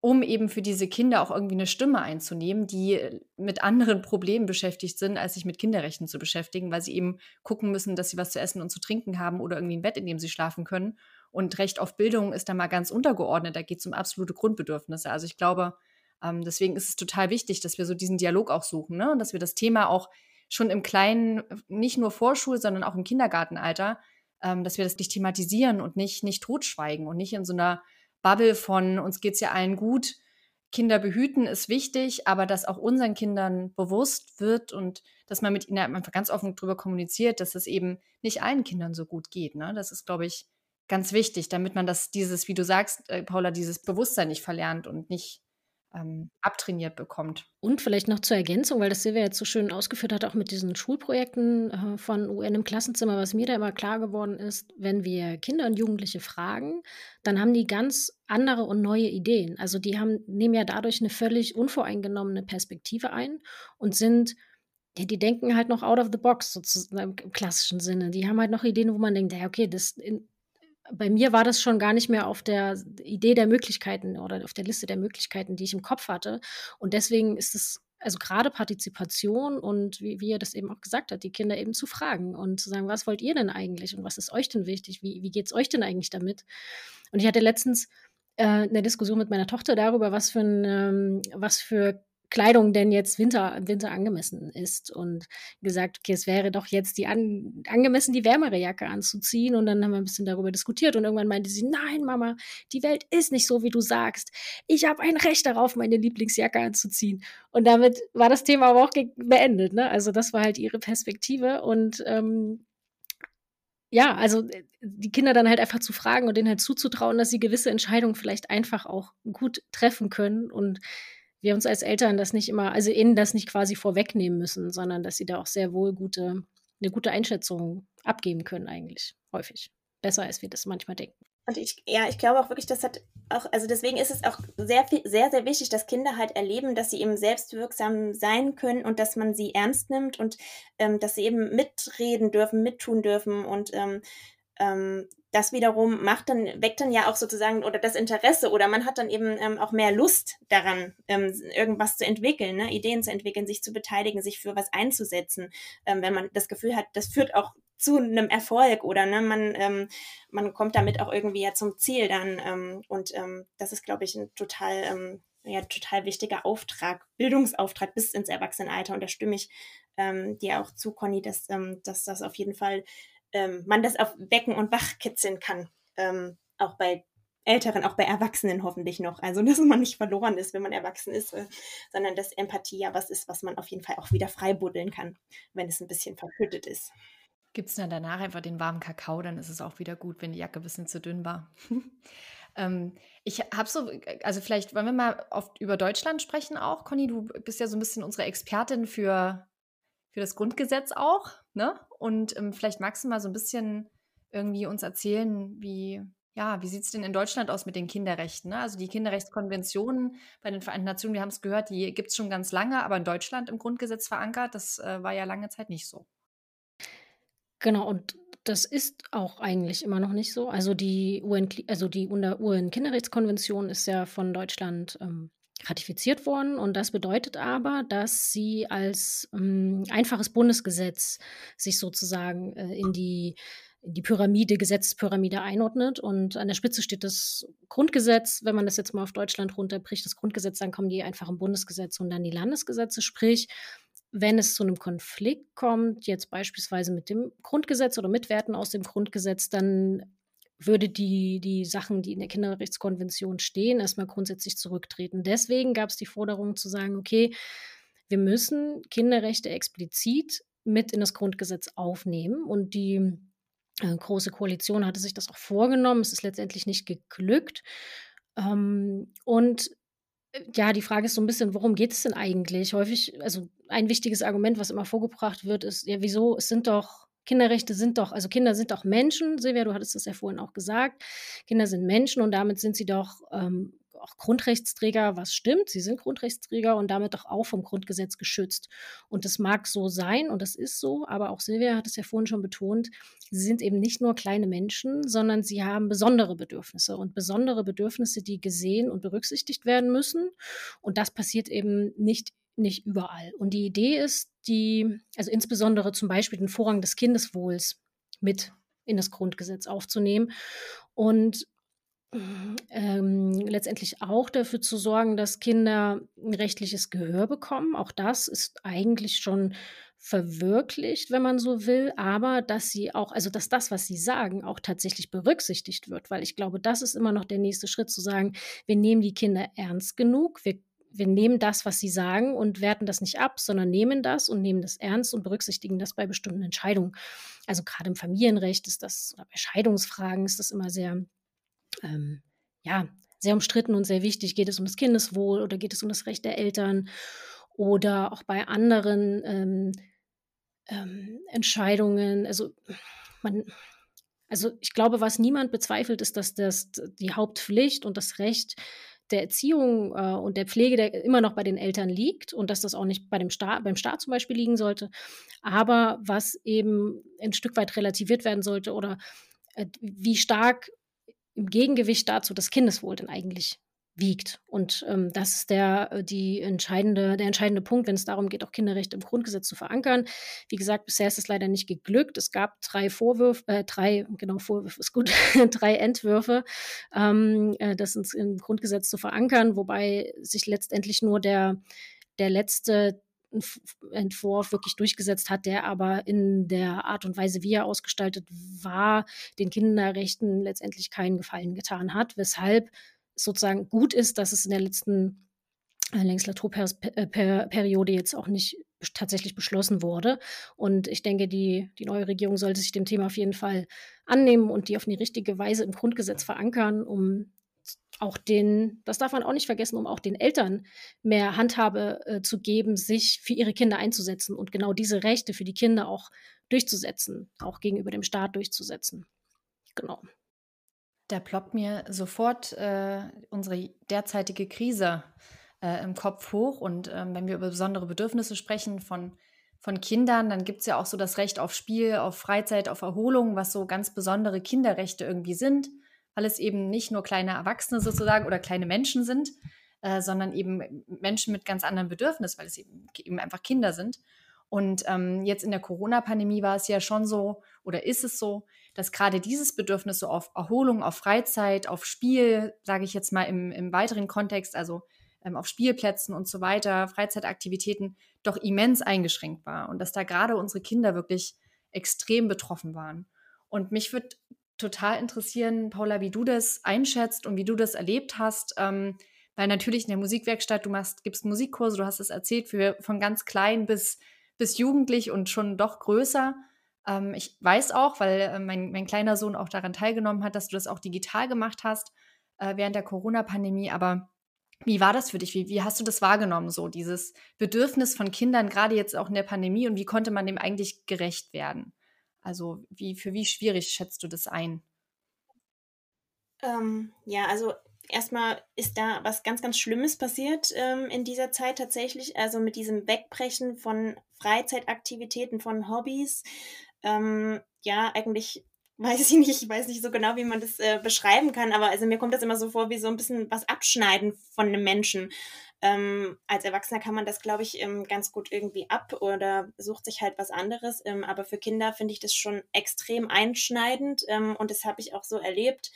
um eben für diese Kinder auch irgendwie eine Stimme einzunehmen, die äh, mit anderen Problemen beschäftigt sind, als sich mit Kinderrechten zu beschäftigen, weil sie eben gucken müssen, dass sie was zu essen und zu trinken haben oder irgendwie ein Bett, in dem sie schlafen können. Und Recht auf Bildung ist da mal ganz untergeordnet, da geht es um absolute Grundbedürfnisse. Also ich glaube, ähm, deswegen ist es total wichtig, dass wir so diesen Dialog auch suchen ne? und dass wir das Thema auch schon im Kleinen, nicht nur Vorschul, sondern auch im Kindergartenalter, ähm, dass wir das nicht thematisieren und nicht, nicht totschweigen und nicht in so einer Bubble von uns geht es ja allen gut Kinder behüten ist wichtig, aber dass auch unseren Kindern bewusst wird und dass man mit ihnen einfach ganz offen darüber kommuniziert, dass es eben nicht allen Kindern so gut geht. Ne? Das ist, glaube ich, ganz wichtig, damit man das, dieses, wie du sagst, äh, Paula, dieses Bewusstsein nicht verlernt und nicht ähm, abtrainiert bekommt. Und vielleicht noch zur Ergänzung, weil das Silvia jetzt so schön ausgeführt hat, auch mit diesen Schulprojekten äh, von UN im Klassenzimmer, was mir da immer klar geworden ist, wenn wir Kinder und Jugendliche fragen, dann haben die ganz andere und neue Ideen. Also die haben, nehmen ja dadurch eine völlig unvoreingenommene Perspektive ein und sind die denken halt noch out of the box, sozusagen im klassischen Sinne. Die haben halt noch Ideen, wo man denkt, ja, okay, das in, bei mir war das schon gar nicht mehr auf der Idee der Möglichkeiten oder auf der Liste der Möglichkeiten, die ich im Kopf hatte. Und deswegen ist es also gerade Partizipation und wie, wie er das eben auch gesagt hat, die Kinder eben zu fragen und zu sagen, was wollt ihr denn eigentlich und was ist euch denn wichtig? Wie, wie geht es euch denn eigentlich damit? Und ich hatte letztens äh, eine Diskussion mit meiner Tochter darüber, was für, ein, ähm, was für Kleidung denn jetzt Winter, Winter angemessen ist und gesagt, okay, es wäre doch jetzt die an, angemessen, die wärmere Jacke anzuziehen. Und dann haben wir ein bisschen darüber diskutiert und irgendwann meinte sie, nein, Mama, die Welt ist nicht so, wie du sagst. Ich habe ein Recht darauf, meine Lieblingsjacke anzuziehen. Und damit war das Thema aber auch beendet. Ne? Also das war halt ihre Perspektive und ähm, ja, also äh, die Kinder dann halt einfach zu fragen und denen halt zuzutrauen, dass sie gewisse Entscheidungen vielleicht einfach auch gut treffen können und wir uns als Eltern das nicht immer, also ihnen das nicht quasi vorwegnehmen müssen, sondern dass sie da auch sehr wohl gute, eine gute Einschätzung abgeben können, eigentlich häufig. Besser als wir das manchmal denken. Und ich, ja, ich glaube auch wirklich, das hat auch, also deswegen ist es auch sehr, sehr, sehr wichtig, dass Kinder halt erleben, dass sie eben selbstwirksam sein können und dass man sie ernst nimmt und ähm, dass sie eben mitreden dürfen, mittun dürfen und ähm, ähm, das wiederum macht dann, weckt dann ja auch sozusagen oder das Interesse oder man hat dann eben ähm, auch mehr Lust daran, ähm, irgendwas zu entwickeln, ne? Ideen zu entwickeln, sich zu beteiligen, sich für was einzusetzen. Ähm, wenn man das Gefühl hat, das führt auch zu einem Erfolg oder ne, man, ähm, man kommt damit auch irgendwie ja zum Ziel dann. Ähm, und ähm, das ist, glaube ich, ein total, ja, total wichtiger Auftrag, Bildungsauftrag bis ins Erwachsenenalter. Und da stimme ich dir auch zu, Conny, dass, dass das auf jeden Fall ähm, man das auf Wecken und Wachkitzeln kann. Ähm, auch bei Älteren, auch bei Erwachsenen hoffentlich noch. Also, dass man nicht verloren ist, wenn man erwachsen ist, äh, sondern dass Empathie ja was ist, was man auf jeden Fall auch wieder freibuddeln kann, wenn es ein bisschen verhüttet ist. Gibt es dann danach einfach den warmen Kakao, dann ist es auch wieder gut, wenn die Jacke ein bisschen zu dünn war. ähm, ich habe so, also vielleicht wollen wir mal oft über Deutschland sprechen auch. Conny, du bist ja so ein bisschen unsere Expertin für für das Grundgesetz auch. Ne? Und ähm, vielleicht magst du mal so ein bisschen irgendwie uns erzählen, wie, ja, wie sieht es denn in Deutschland aus mit den Kinderrechten? Ne? Also die Kinderrechtskonventionen bei den Vereinten Nationen, wir haben es gehört, die gibt es schon ganz lange, aber in Deutschland im Grundgesetz verankert, das äh, war ja lange Zeit nicht so. Genau, und das ist auch eigentlich immer noch nicht so. Also die UN, also die UN-Kinderrechtskonvention ist ja von Deutschland ähm, ratifiziert worden. Und das bedeutet aber, dass sie als ähm, einfaches Bundesgesetz sich sozusagen äh, in die die Pyramide, Gesetzespyramide einordnet. Und an der Spitze steht das Grundgesetz. Wenn man das jetzt mal auf Deutschland runterbricht, das Grundgesetz, dann kommen die einfach im Bundesgesetz und dann die Landesgesetze. Sprich, wenn es zu einem Konflikt kommt, jetzt beispielsweise mit dem Grundgesetz oder mit Werten aus dem Grundgesetz, dann würde die, die Sachen, die in der Kinderrechtskonvention stehen, erstmal grundsätzlich zurücktreten. Deswegen gab es die Forderung zu sagen, okay, wir müssen Kinderrechte explizit mit in das Grundgesetz aufnehmen. Und die äh, Große Koalition hatte sich das auch vorgenommen. Es ist letztendlich nicht geglückt. Ähm, und äh, ja, die Frage ist so ein bisschen, worum geht es denn eigentlich? Häufig, also ein wichtiges Argument, was immer vorgebracht wird, ist, ja, wieso, es sind doch Kinderrechte sind doch, also Kinder sind doch Menschen, Silvia, du hattest das ja vorhin auch gesagt. Kinder sind Menschen und damit sind sie doch ähm, auch Grundrechtsträger, was stimmt, sie sind Grundrechtsträger und damit doch auch vom Grundgesetz geschützt. Und das mag so sein und das ist so, aber auch Silvia hat es ja vorhin schon betont, sie sind eben nicht nur kleine Menschen, sondern sie haben besondere Bedürfnisse und besondere Bedürfnisse, die gesehen und berücksichtigt werden müssen. Und das passiert eben nicht nicht überall. Und die Idee ist, die, also insbesondere zum Beispiel den Vorrang des Kindeswohls mit in das Grundgesetz aufzunehmen. Und ähm, letztendlich auch dafür zu sorgen, dass Kinder ein rechtliches Gehör bekommen. Auch das ist eigentlich schon verwirklicht, wenn man so will, aber dass sie auch, also dass das, was sie sagen, auch tatsächlich berücksichtigt wird, weil ich glaube, das ist immer noch der nächste Schritt zu sagen, wir nehmen die Kinder ernst genug, wir, wir nehmen das, was sie sagen und werten das nicht ab, sondern nehmen das und nehmen das ernst und berücksichtigen das bei bestimmten Entscheidungen. Also gerade im Familienrecht ist das, oder bei Scheidungsfragen ist das immer sehr, ähm, ja, sehr umstritten und sehr wichtig. Geht es um das Kindeswohl oder geht es um das Recht der Eltern? Oder auch bei anderen ähm, ähm, Entscheidungen. Also man, also ich glaube, was niemand bezweifelt, ist, dass das die Hauptpflicht und das Recht der Erziehung äh, und der Pflege der immer noch bei den Eltern liegt und dass das auch nicht bei dem Staat, beim Staat zum Beispiel liegen sollte. Aber was eben ein Stück weit relativiert werden sollte oder äh, wie stark im Gegengewicht dazu das Kindeswohl denn eigentlich wiegt. Und ähm, das ist der, äh, die entscheidende, der entscheidende Punkt, wenn es darum geht, auch Kinderrechte im Grundgesetz zu verankern. Wie gesagt, bisher ist es leider nicht geglückt. Es gab drei Vorwürfe, äh, drei, genau, Vorwürfe ist gut, drei Entwürfe, ähm, äh, das ins, im Grundgesetz zu verankern, wobei sich letztendlich nur der, der letzte Entwurf wirklich durchgesetzt hat, der aber in der Art und Weise, wie er ausgestaltet war, den Kinderrechten letztendlich keinen Gefallen getan hat, weshalb sozusagen gut ist, dass es in der letzten äh, Legislaturperiode jetzt auch nicht tatsächlich beschlossen wurde. Und ich denke, die, die neue Regierung sollte sich dem Thema auf jeden Fall annehmen und die auf eine richtige Weise im Grundgesetz verankern, um auch den, das darf man auch nicht vergessen, um auch den Eltern mehr Handhabe äh, zu geben, sich für ihre Kinder einzusetzen und genau diese Rechte für die Kinder auch durchzusetzen, auch gegenüber dem Staat durchzusetzen. Genau. Da ploppt mir sofort äh, unsere derzeitige Krise äh, im Kopf hoch. Und ähm, wenn wir über besondere Bedürfnisse sprechen von, von Kindern, dann gibt es ja auch so das Recht auf Spiel, auf Freizeit, auf Erholung, was so ganz besondere Kinderrechte irgendwie sind, weil es eben nicht nur kleine Erwachsene sozusagen oder kleine Menschen sind, äh, sondern eben Menschen mit ganz anderen Bedürfnissen, weil es eben, eben einfach Kinder sind. Und ähm, jetzt in der Corona-Pandemie war es ja schon so, oder ist es so, dass gerade dieses Bedürfnis so auf Erholung, auf Freizeit, auf Spiel, sage ich jetzt mal im, im weiteren Kontext, also ähm, auf Spielplätzen und so weiter, Freizeitaktivitäten, doch immens eingeschränkt war und dass da gerade unsere Kinder wirklich extrem betroffen waren. Und mich würde total interessieren, Paula, wie du das einschätzt und wie du das erlebt hast. Ähm, weil natürlich in der Musikwerkstatt, du machst, gibst Musikkurse, du hast es erzählt, für, von ganz klein bis, bis jugendlich und schon doch größer. Ähm, ich weiß auch, weil äh, mein, mein kleiner Sohn auch daran teilgenommen hat, dass du das auch digital gemacht hast äh, während der Corona-Pandemie. Aber wie war das für dich? Wie, wie hast du das wahrgenommen, so dieses Bedürfnis von Kindern, gerade jetzt auch in der Pandemie? Und wie konnte man dem eigentlich gerecht werden? Also wie, für wie schwierig schätzt du das ein? Ähm, ja, also erstmal ist da was ganz, ganz Schlimmes passiert ähm, in dieser Zeit tatsächlich. Also mit diesem Wegbrechen von Freizeitaktivitäten, von Hobbys. Ähm, ja, eigentlich weiß ich nicht, ich weiß nicht so genau, wie man das äh, beschreiben kann, aber also mir kommt das immer so vor wie so ein bisschen was abschneiden von einem Menschen. Ähm, als Erwachsener kann man das, glaube ich, ähm, ganz gut irgendwie ab oder sucht sich halt was anderes. Ähm, aber für Kinder finde ich das schon extrem einschneidend ähm, und das habe ich auch so erlebt.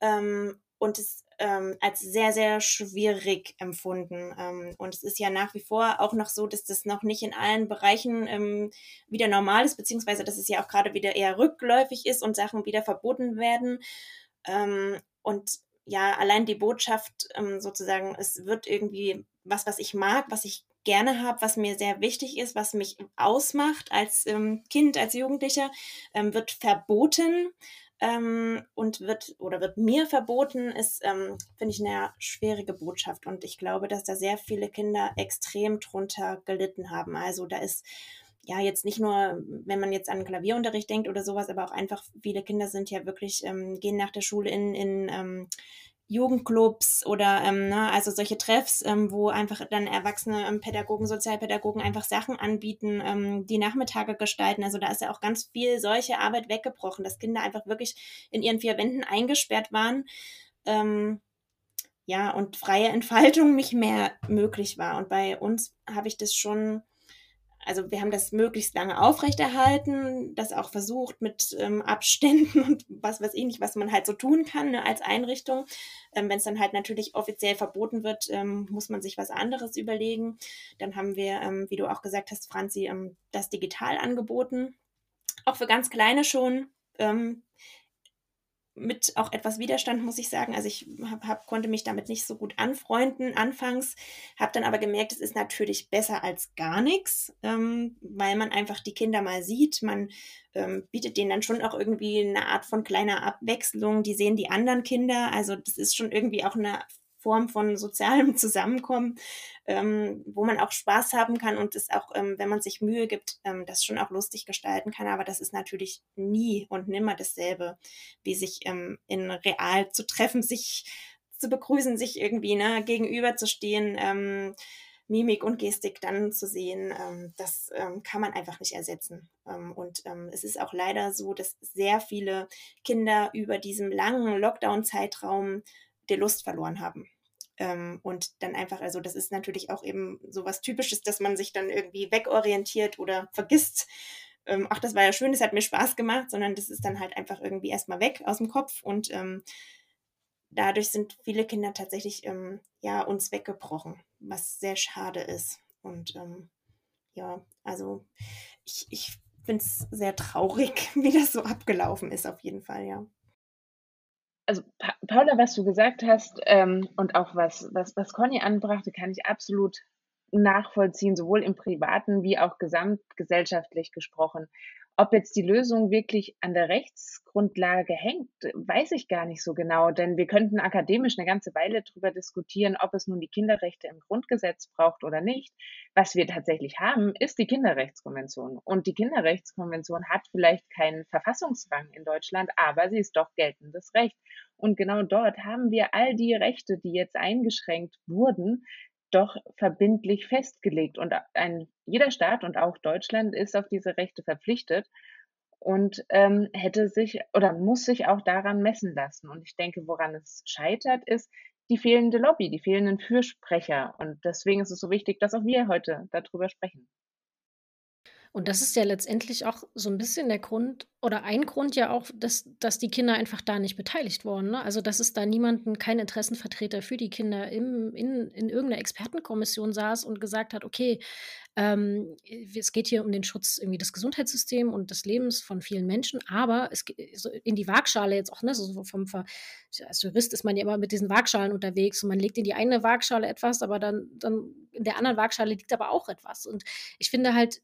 Ähm, und es ähm, als sehr, sehr schwierig empfunden. Ähm, und es ist ja nach wie vor auch noch so, dass das noch nicht in allen Bereichen ähm, wieder normal ist, beziehungsweise dass es ja auch gerade wieder eher rückläufig ist und Sachen wieder verboten werden. Ähm, und ja, allein die Botschaft ähm, sozusagen, es wird irgendwie was, was ich mag, was ich gerne habe, was mir sehr wichtig ist, was mich ausmacht als ähm, Kind, als Jugendlicher, ähm, wird verboten ähm, und wird oder wird mir verboten, ist, ähm, finde ich, eine schwierige Botschaft. Und ich glaube, dass da sehr viele Kinder extrem drunter gelitten haben. Also da ist ja jetzt nicht nur, wenn man jetzt an Klavierunterricht denkt oder sowas, aber auch einfach viele Kinder sind ja wirklich, ähm, gehen nach der Schule in, in ähm, Jugendclubs oder ähm, ne, also solche Treffs, ähm, wo einfach dann erwachsene ähm, Pädagogen, Sozialpädagogen einfach Sachen anbieten, ähm, die Nachmittage gestalten. Also da ist ja auch ganz viel solche Arbeit weggebrochen, dass Kinder einfach wirklich in ihren vier Wänden eingesperrt waren. Ähm, ja, und freie Entfaltung nicht mehr möglich war. Und bei uns habe ich das schon also wir haben das möglichst lange aufrechterhalten, das auch versucht mit ähm, Abständen und was weiß ich nicht, was man halt so tun kann ne, als Einrichtung. Ähm, Wenn es dann halt natürlich offiziell verboten wird, ähm, muss man sich was anderes überlegen. Dann haben wir, ähm, wie du auch gesagt hast, Franzi, ähm, das digital angeboten. Auch für ganz kleine schon. Mit auch etwas Widerstand, muss ich sagen. Also ich hab, hab, konnte mich damit nicht so gut anfreunden anfangs, habe dann aber gemerkt, es ist natürlich besser als gar nichts, ähm, weil man einfach die Kinder mal sieht. Man ähm, bietet denen dann schon auch irgendwie eine Art von kleiner Abwechslung. Die sehen die anderen Kinder. Also das ist schon irgendwie auch eine Form von sozialem Zusammenkommen, ähm, wo man auch Spaß haben kann und es auch, ähm, wenn man sich Mühe gibt, ähm, das schon auch lustig gestalten kann. Aber das ist natürlich nie und nimmer dasselbe, wie sich ähm, in real zu treffen, sich zu begrüßen, sich irgendwie ne, gegenüberzustehen. Ähm, Mimik und Gestik dann zu sehen, ähm, das ähm, kann man einfach nicht ersetzen. Ähm, und ähm, es ist auch leider so, dass sehr viele Kinder über diesem langen Lockdown-Zeitraum die Lust verloren haben. Ähm, und dann einfach, also das ist natürlich auch eben so was Typisches, dass man sich dann irgendwie wegorientiert oder vergisst, ähm, ach, das war ja schön, es hat mir Spaß gemacht, sondern das ist dann halt einfach irgendwie erstmal weg aus dem Kopf und ähm, dadurch sind viele Kinder tatsächlich ähm, ja uns weggebrochen, was sehr schade ist. Und ähm, ja, also ich, ich finde es sehr traurig, wie das so abgelaufen ist, auf jeden Fall, ja also pa Paula, was du gesagt hast ähm, und auch was, was, was Conny anbrachte, kann ich absolut nachvollziehen, sowohl im privaten wie auch gesamtgesellschaftlich gesprochen. Ob jetzt die Lösung wirklich an der Rechtsgrundlage hängt, weiß ich gar nicht so genau, denn wir könnten akademisch eine ganze Weile darüber diskutieren, ob es nun die Kinderrechte im Grundgesetz braucht oder nicht. Was wir tatsächlich haben, ist die Kinderrechtskonvention. Und die Kinderrechtskonvention hat vielleicht keinen Verfassungsrang in Deutschland, aber sie ist doch geltendes Recht. Und genau dort haben wir all die Rechte, die jetzt eingeschränkt wurden, doch verbindlich festgelegt. Und ein, jeder Staat und auch Deutschland ist auf diese Rechte verpflichtet und ähm, hätte sich oder muss sich auch daran messen lassen. Und ich denke, woran es scheitert, ist die fehlende Lobby, die fehlenden Fürsprecher. Und deswegen ist es so wichtig, dass auch wir heute darüber sprechen. Und das ist ja letztendlich auch so ein bisschen der Grund oder ein Grund ja auch, dass, dass die Kinder einfach da nicht beteiligt wurden. Ne? Also, dass es da niemanden, kein Interessenvertreter für die Kinder im, in, in irgendeiner Expertenkommission saß und gesagt hat, okay, ähm, es geht hier um den Schutz irgendwie des Gesundheitssystems und des Lebens von vielen Menschen, aber es geht so in die Waagschale jetzt auch, ne, so vom, als Jurist ist man ja immer mit diesen Waagschalen unterwegs und man legt in die eine Waagschale etwas, aber dann, dann in der anderen Waagschale liegt aber auch etwas. Und ich finde halt,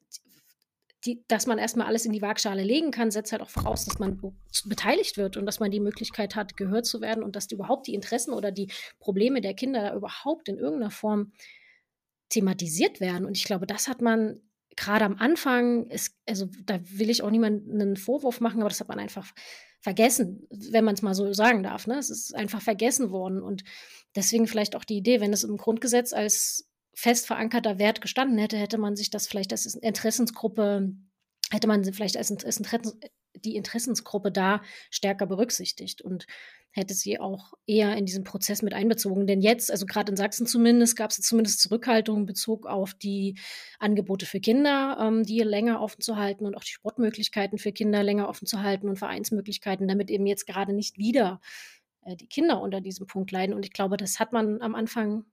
die, dass man erstmal alles in die Waagschale legen kann, setzt halt auch voraus, dass man beteiligt wird und dass man die Möglichkeit hat, gehört zu werden und dass die überhaupt die Interessen oder die Probleme der Kinder überhaupt in irgendeiner Form thematisiert werden. Und ich glaube, das hat man gerade am Anfang, ist, also da will ich auch niemanden einen Vorwurf machen, aber das hat man einfach vergessen, wenn man es mal so sagen darf. Ne? Es ist einfach vergessen worden. Und deswegen vielleicht auch die Idee, wenn es im Grundgesetz als fest verankerter Wert gestanden hätte, hätte man sich das vielleicht als Interessensgruppe, hätte man vielleicht als Interessens, die Interessensgruppe da stärker berücksichtigt und hätte sie auch eher in diesen Prozess mit einbezogen. Denn jetzt, also gerade in Sachsen zumindest, gab es zumindest Zurückhaltung in Bezug auf die Angebote für Kinder, ähm, die länger offen zu halten und auch die Sportmöglichkeiten für Kinder länger offen zu halten und Vereinsmöglichkeiten, damit eben jetzt gerade nicht wieder äh, die Kinder unter diesem Punkt leiden. Und ich glaube, das hat man am Anfang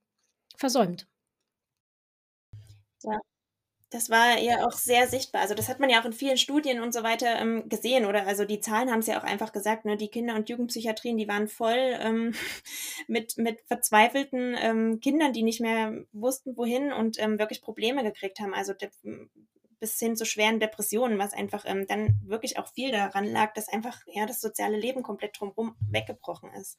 versäumt. Ja. Das war ja auch sehr sichtbar. Also das hat man ja auch in vielen Studien und so weiter ähm, gesehen, oder? Also die Zahlen haben es ja auch einfach gesagt, ne? Die Kinder- und Jugendpsychiatrien, die waren voll ähm, mit, mit verzweifelten ähm, Kindern, die nicht mehr wussten, wohin und ähm, wirklich Probleme gekriegt haben. Also bis hin zu schweren Depressionen, was einfach ähm, dann wirklich auch viel daran lag, dass einfach ja das soziale Leben komplett drumherum weggebrochen ist.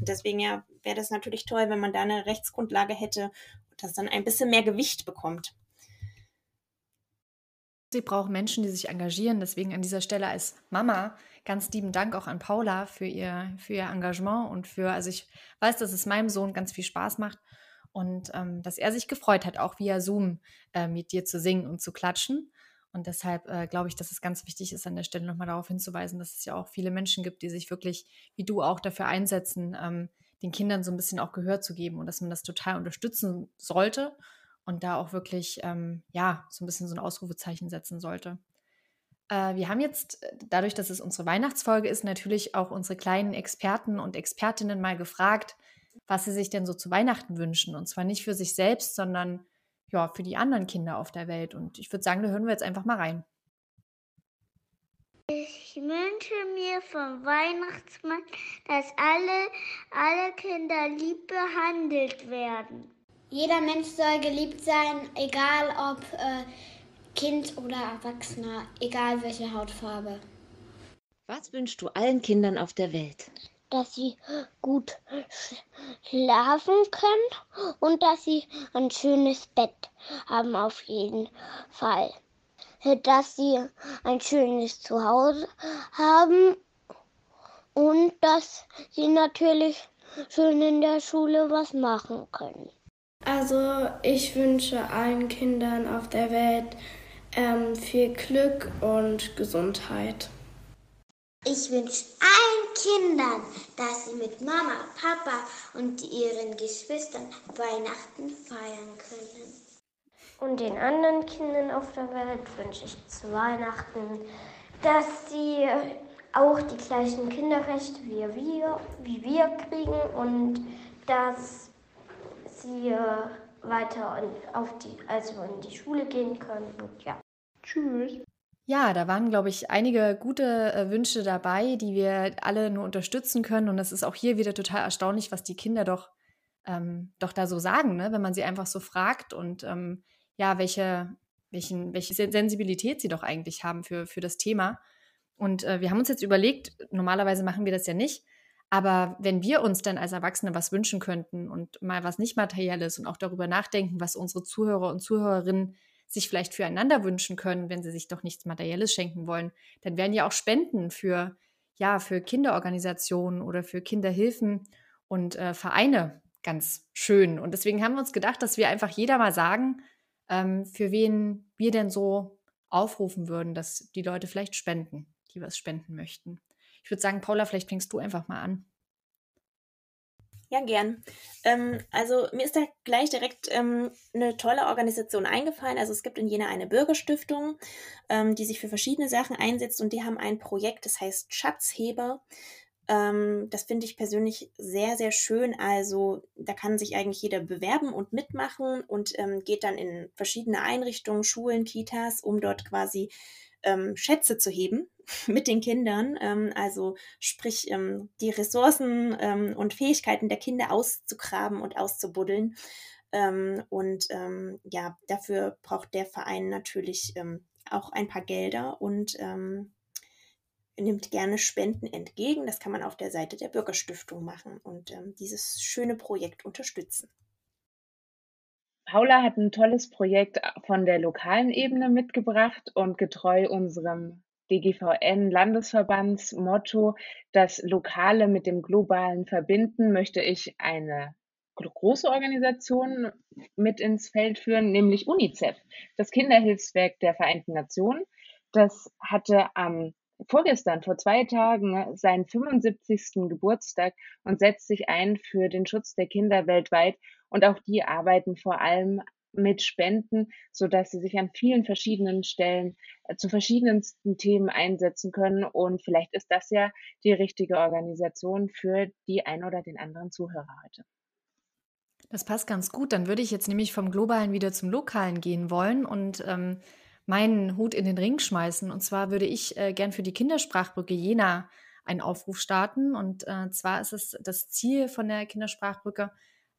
Und deswegen ja wäre das natürlich toll, wenn man da eine Rechtsgrundlage hätte und das dann ein bisschen mehr Gewicht bekommt. Sie brauchen Menschen, die sich engagieren. Deswegen an dieser Stelle als Mama ganz lieben Dank auch an Paula für ihr, für ihr Engagement und für, also ich weiß, dass es meinem Sohn ganz viel Spaß macht und ähm, dass er sich gefreut hat, auch via Zoom äh, mit dir zu singen und zu klatschen. Und deshalb äh, glaube ich, dass es ganz wichtig ist, an der Stelle nochmal darauf hinzuweisen, dass es ja auch viele Menschen gibt, die sich wirklich, wie du auch, dafür einsetzen, ähm, den Kindern so ein bisschen auch Gehör zu geben und dass man das total unterstützen sollte und da auch wirklich, ähm, ja, so ein bisschen so ein Ausrufezeichen setzen sollte. Äh, wir haben jetzt, äh, dadurch, dass es unsere Weihnachtsfolge ist, natürlich auch unsere kleinen Experten und Expertinnen mal gefragt, was sie sich denn so zu Weihnachten wünschen. Und zwar nicht für sich selbst, sondern ja, für die anderen Kinder auf der Welt. Und ich würde sagen, da hören wir jetzt einfach mal rein. Ich wünsche mir vom Weihnachtsmann, dass alle, alle Kinder lieb behandelt werden. Jeder Mensch soll geliebt sein, egal ob äh, Kind oder Erwachsener, egal welche Hautfarbe. Was wünschst du allen Kindern auf der Welt? Dass sie gut schlafen können und dass sie ein schönes Bett haben auf jeden Fall. Dass sie ein schönes Zuhause haben und dass sie natürlich schön in der Schule was machen können. Also ich wünsche allen Kindern auf der Welt ähm, viel Glück und Gesundheit. Ich wünsche allen Kindern, dass sie mit Mama, Papa und ihren Geschwistern Weihnachten feiern können. Und den anderen Kindern auf der Welt wünsche ich zu Weihnachten, dass sie auch die gleichen Kinderrechte wie wir, wie wir kriegen und dass sie äh, weiter auf die, also in die Schule gehen können. Und ja, tschüss. Ja, da waren, glaube ich, einige gute äh, Wünsche dabei, die wir alle nur unterstützen können. Und es ist auch hier wieder total erstaunlich, was die Kinder doch, ähm, doch da so sagen, ne? wenn man sie einfach so fragt und ähm, ja, welche, welchen, welche Sensibilität sie doch eigentlich haben für, für das Thema. Und äh, wir haben uns jetzt überlegt, normalerweise machen wir das ja nicht, aber wenn wir uns dann als Erwachsene was wünschen könnten und mal was nicht materielles und auch darüber nachdenken, was unsere Zuhörer und Zuhörerinnen sich vielleicht füreinander wünschen können, wenn sie sich doch nichts Materielles schenken wollen, dann wären ja auch Spenden für, ja, für Kinderorganisationen oder für Kinderhilfen und äh, Vereine ganz schön. Und deswegen haben wir uns gedacht, dass wir einfach jeder mal sagen, ähm, für wen wir denn so aufrufen würden, dass die Leute vielleicht spenden, die was spenden möchten. Ich würde sagen, Paula, vielleicht fängst du einfach mal an. Ja, gern. Ähm, also mir ist da gleich direkt ähm, eine tolle Organisation eingefallen. Also es gibt in Jena eine Bürgerstiftung, ähm, die sich für verschiedene Sachen einsetzt und die haben ein Projekt, das heißt Schatzheber. Ähm, das finde ich persönlich sehr, sehr schön. Also da kann sich eigentlich jeder bewerben und mitmachen und ähm, geht dann in verschiedene Einrichtungen, Schulen, Kitas, um dort quasi ähm, Schätze zu heben mit den Kindern, ähm, also sprich ähm, die Ressourcen ähm, und Fähigkeiten der Kinder auszugraben und auszubuddeln. Ähm, und ähm, ja, dafür braucht der Verein natürlich auch ein paar Gelder und nimmt gerne Spenden entgegen. Das kann man auf der Seite der Bürgerstiftung machen und dieses schöne Projekt unterstützen. Paula hat ein tolles Projekt von der lokalen Ebene mitgebracht und getreu unserem DGVN-Landesverbandsmotto, das Lokale mit dem Globalen verbinden, möchte ich eine große Organisation mit ins Feld führen, nämlich UNICEF, das Kinderhilfswerk der Vereinten Nationen. Das hatte am vorgestern, vor zwei Tagen, seinen 75. Geburtstag und setzt sich ein für den Schutz der Kinder weltweit. Und auch die arbeiten vor allem mit Spenden, so dass sie sich an vielen verschiedenen Stellen äh, zu verschiedensten Themen einsetzen können. Und vielleicht ist das ja die richtige Organisation für die ein oder den anderen Zuhörer heute. Das passt ganz gut. Dann würde ich jetzt nämlich vom Globalen wieder zum Lokalen gehen wollen und ähm, meinen Hut in den Ring schmeißen. Und zwar würde ich äh, gern für die Kindersprachbrücke Jena einen Aufruf starten. Und äh, zwar ist es das Ziel von der Kindersprachbrücke,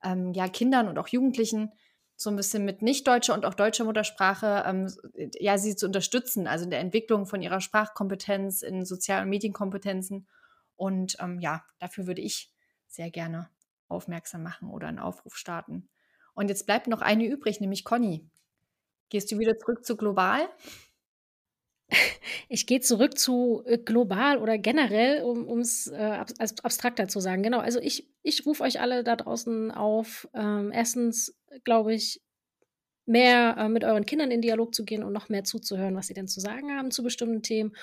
ähm, ja, Kindern und auch Jugendlichen so ein bisschen mit nicht deutscher und auch deutscher Muttersprache, ähm, ja, sie zu unterstützen, also in der Entwicklung von ihrer Sprachkompetenz, in Sozial- und Medienkompetenzen. Und ähm, ja, dafür würde ich sehr gerne aufmerksam machen oder einen Aufruf starten. Und jetzt bleibt noch eine übrig, nämlich Conny. Gehst du wieder zurück zu global? Ich gehe zurück zu äh, global oder generell, um es äh, abstrakter zu sagen. Genau, also ich, ich rufe euch alle da draußen auf, ähm, erstens, glaube ich, mehr äh, mit euren Kindern in Dialog zu gehen und noch mehr zuzuhören, was sie denn zu sagen haben zu bestimmten Themen.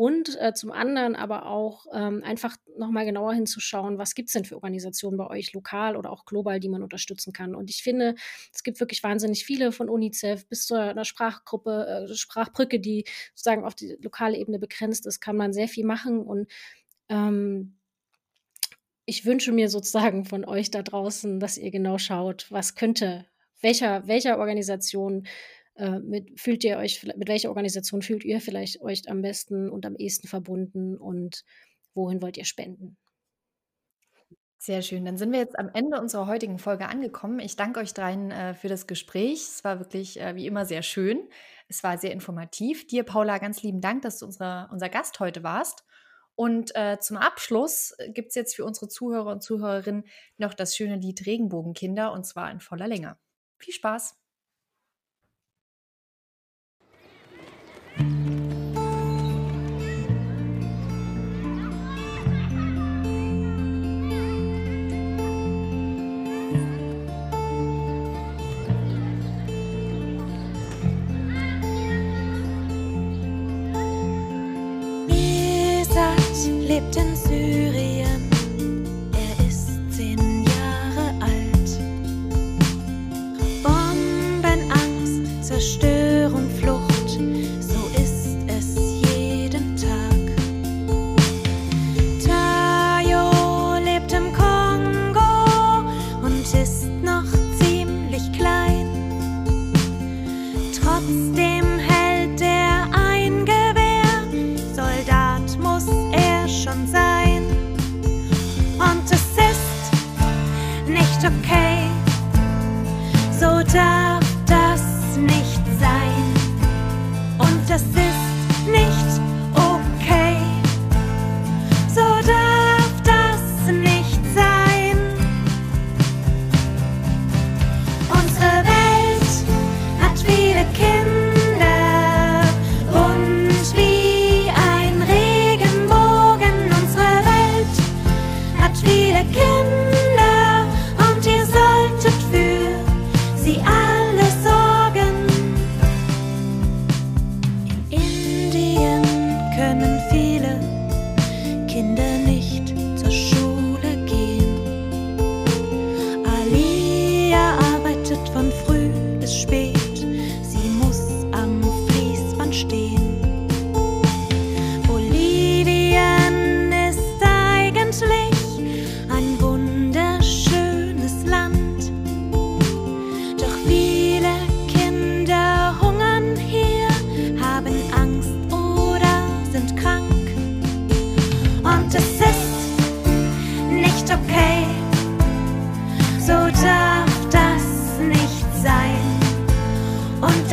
Und äh, zum anderen aber auch ähm, einfach nochmal genauer hinzuschauen, was gibt es denn für Organisationen bei euch lokal oder auch global, die man unterstützen kann. Und ich finde, es gibt wirklich wahnsinnig viele von UNICEF bis zu einer Sprachgruppe, äh, Sprachbrücke, die sozusagen auf die lokale Ebene begrenzt ist, kann man sehr viel machen. Und ähm, ich wünsche mir sozusagen von euch da draußen, dass ihr genau schaut, was könnte, welcher, welcher Organisation mit, fühlt ihr euch, mit welcher Organisation fühlt ihr vielleicht euch am besten und am ehesten verbunden und wohin wollt ihr spenden? Sehr schön. Dann sind wir jetzt am Ende unserer heutigen Folge angekommen. Ich danke euch dreien äh, für das Gespräch. Es war wirklich äh, wie immer sehr schön. Es war sehr informativ. Dir, Paula, ganz lieben Dank, dass du unsere, unser Gast heute warst. Und äh, zum Abschluss äh, gibt es jetzt für unsere Zuhörer und Zuhörerinnen noch das schöne Lied Regenbogenkinder und zwar in voller Länge. Viel Spaß! Lebt in Stay.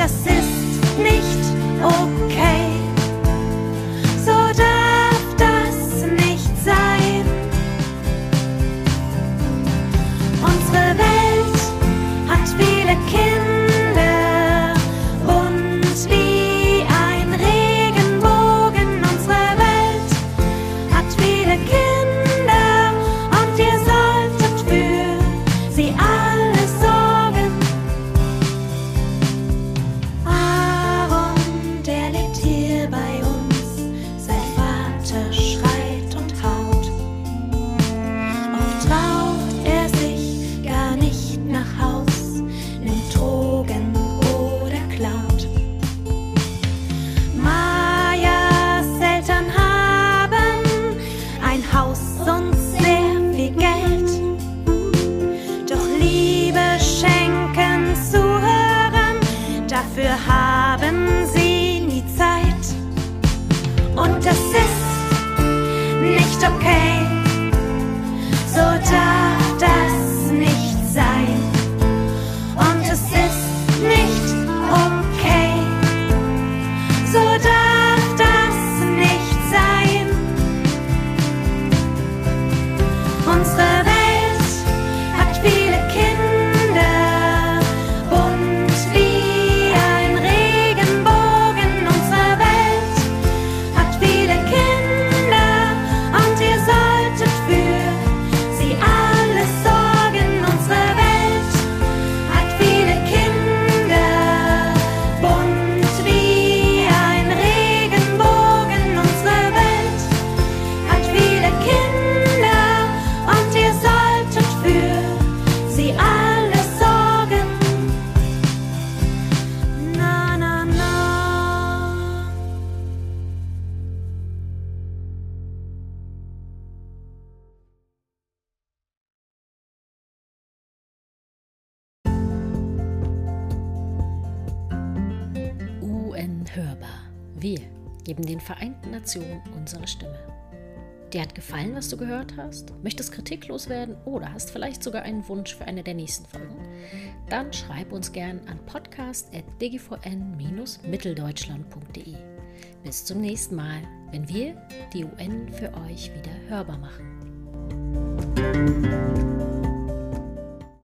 Das ist nicht okay. Nationen unsere Stimme. Dir hat gefallen, was du gehört hast? Möchtest kritiklos werden oder hast vielleicht sogar einen Wunsch für eine der nächsten Folgen? Dann schreib uns gern an podcast.dgvn-mitteldeutschland.de. Bis zum nächsten Mal, wenn wir die UN für euch wieder hörbar machen.